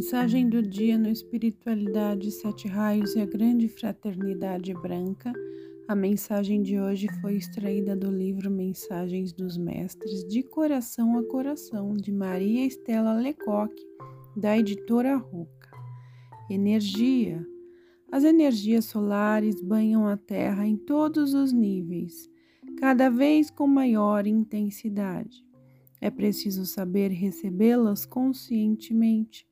Mensagem do dia no Espiritualidade Sete Raios e a Grande Fraternidade Branca. A mensagem de hoje foi extraída do livro Mensagens dos Mestres, de Coração a Coração, de Maria Estela Lecoq, da editora Roca. Energia. As energias solares banham a Terra em todos os níveis, cada vez com maior intensidade. É preciso saber recebê-las conscientemente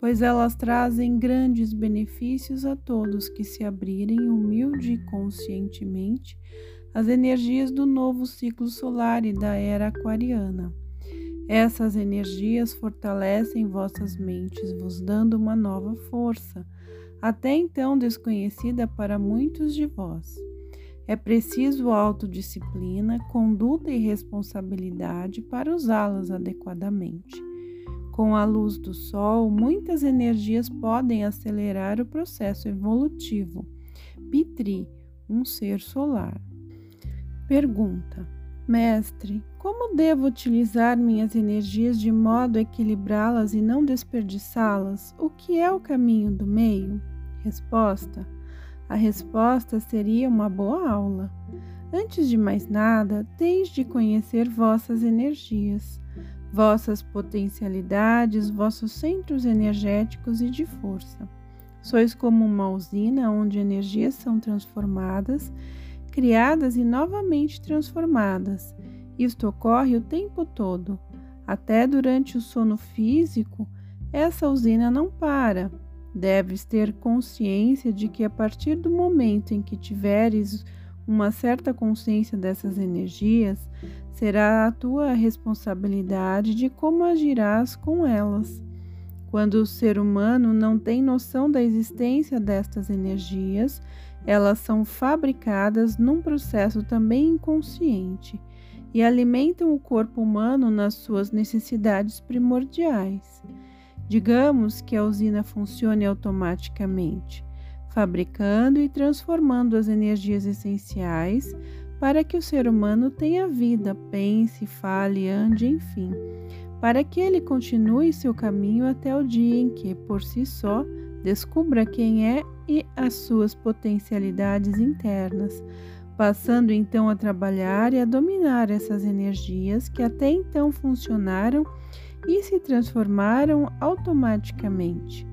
pois elas trazem grandes benefícios a todos que se abrirem humilde e conscientemente às energias do novo ciclo solar e da era aquariana. Essas energias fortalecem vossas mentes, vos dando uma nova força, até então desconhecida para muitos de vós. É preciso autodisciplina, conduta e responsabilidade para usá-las adequadamente. Com a luz do Sol, muitas energias podem acelerar o processo evolutivo. Pitri, um ser solar. Pergunta: Mestre, como devo utilizar minhas energias de modo a equilibrá-las e não desperdiçá-las? O que é o caminho do meio? Resposta: A resposta seria uma boa aula. Antes de mais nada, tens de conhecer vossas energias vossas potencialidades, vossos centros energéticos e de força. Sois como uma usina onde energias são transformadas, criadas e novamente transformadas. Isto ocorre o tempo todo. Até durante o sono físico, essa usina não para. Deves ter consciência de que a partir do momento em que tiveres uma certa consciência dessas energias, será a tua responsabilidade de como agirás com elas. Quando o ser humano não tem noção da existência destas energias, elas são fabricadas num processo também inconsciente e alimentam o corpo humano nas suas necessidades primordiais. Digamos que a usina funcione automaticamente, fabricando e transformando as energias essenciais para que o ser humano tenha vida, pense, fale, ande, enfim, para que ele continue seu caminho até o dia em que, por si só, descubra quem é e as suas potencialidades internas, passando então a trabalhar e a dominar essas energias que até então funcionaram e se transformaram automaticamente.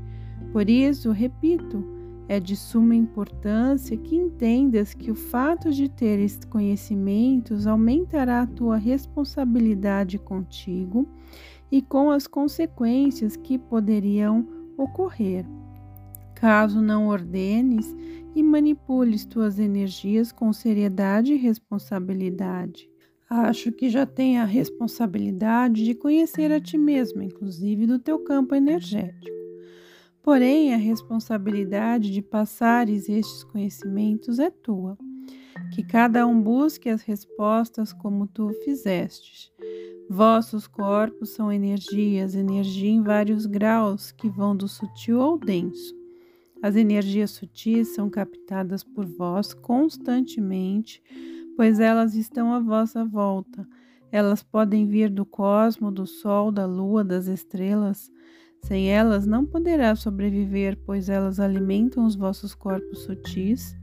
Por isso, repito, é de suma importância que entendas que o fato de teres conhecimentos aumentará a tua responsabilidade contigo e com as consequências que poderiam ocorrer. Caso não ordenes e manipules tuas energias com seriedade e responsabilidade. Acho que já tem a responsabilidade de conhecer a ti mesmo, inclusive do teu campo energético. Porém, a responsabilidade de passares estes conhecimentos é tua. Que cada um busque as respostas como tu fizestes. Vossos corpos são energias, energia em vários graus que vão do sutil ao denso. As energias sutis são captadas por vós constantemente, pois elas estão à vossa volta. Elas podem vir do cosmo, do sol, da lua, das estrelas. Sem elas não poderá sobreviver, pois elas alimentam os vossos corpos sutis,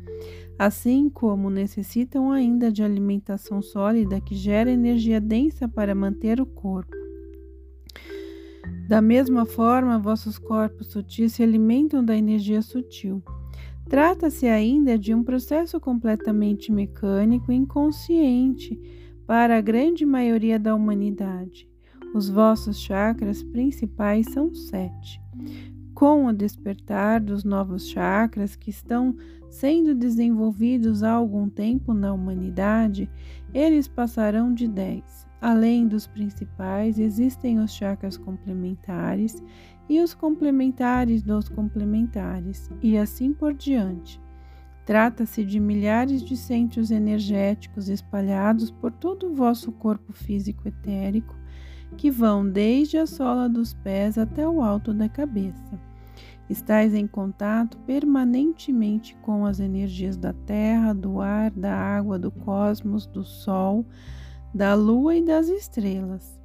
assim como necessitam ainda de alimentação sólida que gera energia densa para manter o corpo. Da mesma forma, vossos corpos sutis se alimentam da energia sutil. Trata-se ainda de um processo completamente mecânico e inconsciente para a grande maioria da humanidade. Os vossos chakras principais são sete. Com o despertar dos novos chakras que estão sendo desenvolvidos há algum tempo na humanidade, eles passarão de dez. Além dos principais, existem os chakras complementares e os complementares dos complementares, e assim por diante. Trata-se de milhares de centros energéticos espalhados por todo o vosso corpo físico etérico que vão desde a sola dos pés até o alto da cabeça. Estais em contato permanentemente com as energias da terra, do ar, da água, do cosmos, do sol, da lua e das estrelas.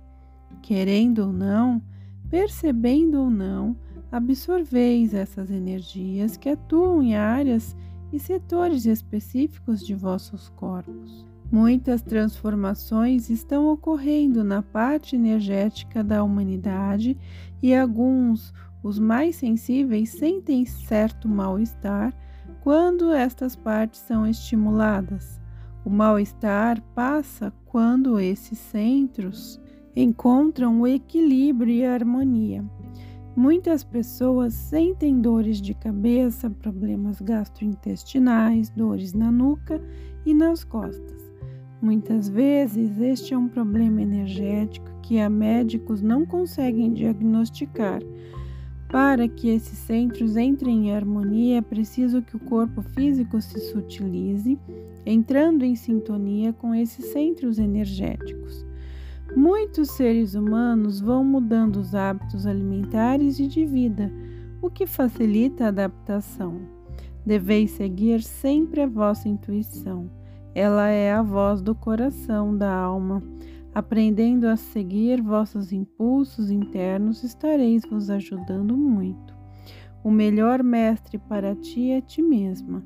Querendo ou não, percebendo ou não, absorveis essas energias que atuam em áreas e setores específicos de vossos corpos. Muitas transformações estão ocorrendo na parte energética da humanidade e alguns, os mais sensíveis, sentem certo mal-estar quando estas partes são estimuladas. O mal-estar passa quando esses centros encontram o equilíbrio e a harmonia. Muitas pessoas sentem dores de cabeça, problemas gastrointestinais, dores na nuca e nas costas. Muitas vezes este é um problema energético que a médicos não conseguem diagnosticar. Para que esses centros entrem em harmonia, é preciso que o corpo físico se sutilize, entrando em sintonia com esses centros energéticos. Muitos seres humanos vão mudando os hábitos alimentares e de vida, o que facilita a adaptação. Deveis seguir sempre a vossa intuição. Ela é a voz do coração, da alma. Aprendendo a seguir vossos impulsos internos, estareis vos ajudando muito. O melhor mestre para ti é ti mesma.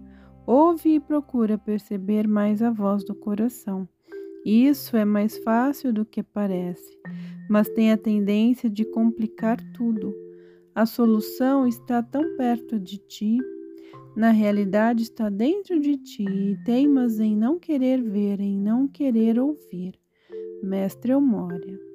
Ouve e procura perceber mais a voz do coração. Isso é mais fácil do que parece, mas tem a tendência de complicar tudo. A solução está tão perto de ti na realidade está dentro de ti e teimas em não querer ver, em não querer ouvir. Mestre Eumória.